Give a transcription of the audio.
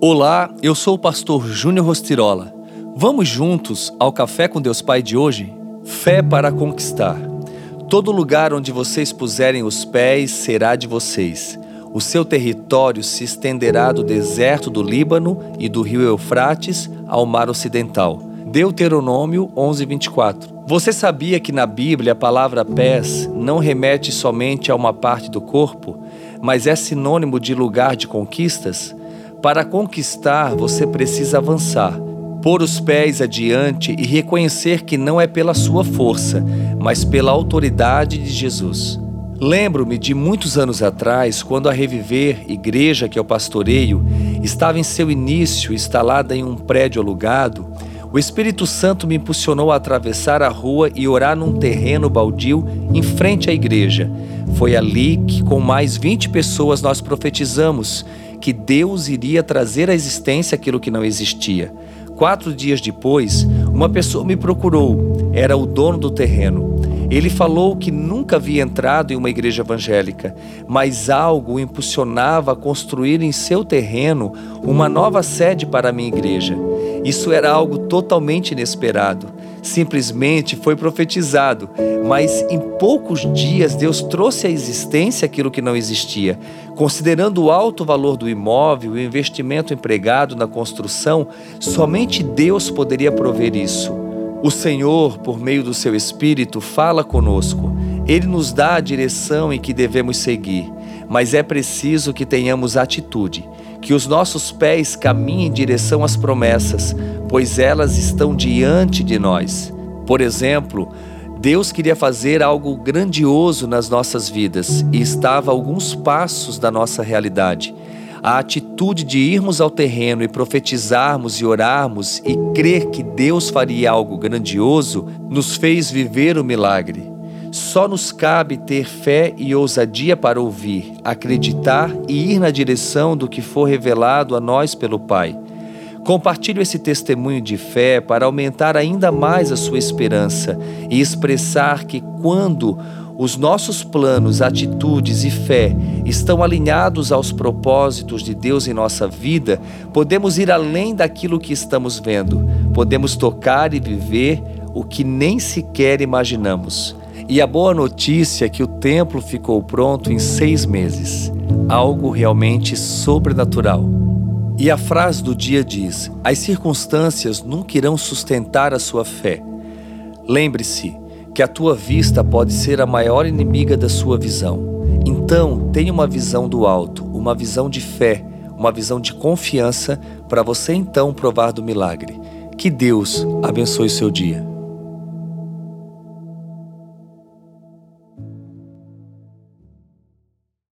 Olá, eu sou o pastor Júnior Rostirola. Vamos juntos ao Café com Deus Pai de hoje? Fé para conquistar. Todo lugar onde vocês puserem os pés será de vocês. O seu território se estenderá do deserto do Líbano e do rio Eufrates ao mar ocidental. Deuteronômio 11:24. Você sabia que na Bíblia a palavra pés não remete somente a uma parte do corpo, mas é sinônimo de lugar de conquistas? Para conquistar, você precisa avançar, pôr os pés adiante e reconhecer que não é pela sua força, mas pela autoridade de Jesus. Lembro-me de muitos anos atrás, quando a Reviver, igreja que eu pastoreio, estava em seu início, instalada em um prédio alugado, o Espírito Santo me impulsionou a atravessar a rua e orar num terreno baldio em frente à igreja. Foi ali que, com mais 20 pessoas, nós profetizamos que Deus iria trazer à existência aquilo que não existia. Quatro dias depois, uma pessoa me procurou, era o dono do terreno. Ele falou que nunca havia entrado em uma igreja evangélica, mas algo o impulsionava a construir em seu terreno uma nova sede para a minha igreja. Isso era algo totalmente inesperado. Simplesmente foi profetizado, mas em poucos dias Deus trouxe à existência aquilo que não existia. Considerando o alto valor do imóvel e o investimento empregado na construção, somente Deus poderia prover isso. O Senhor, por meio do seu Espírito, fala conosco. Ele nos dá a direção em que devemos seguir, mas é preciso que tenhamos atitude, que os nossos pés caminhem em direção às promessas, pois elas estão diante de nós. Por exemplo, Deus queria fazer algo grandioso nas nossas vidas e estava a alguns passos da nossa realidade. A atitude de irmos ao terreno e profetizarmos e orarmos e crer que Deus faria algo grandioso nos fez viver o milagre. Só nos cabe ter fé e ousadia para ouvir, acreditar e ir na direção do que for revelado a nós pelo Pai. Compartilho esse testemunho de fé para aumentar ainda mais a sua esperança e expressar que quando os nossos planos, atitudes e fé estão alinhados aos propósitos de Deus em nossa vida, podemos ir além daquilo que estamos vendo, podemos tocar e viver o que nem sequer imaginamos. E a boa notícia é que o templo ficou pronto em seis meses algo realmente sobrenatural. E a frase do dia diz: As circunstâncias nunca irão sustentar a sua fé. Lembre-se, que a tua vista pode ser a maior inimiga da sua visão. Então, tenha uma visão do alto, uma visão de fé, uma visão de confiança para você então provar do milagre. Que Deus abençoe seu dia.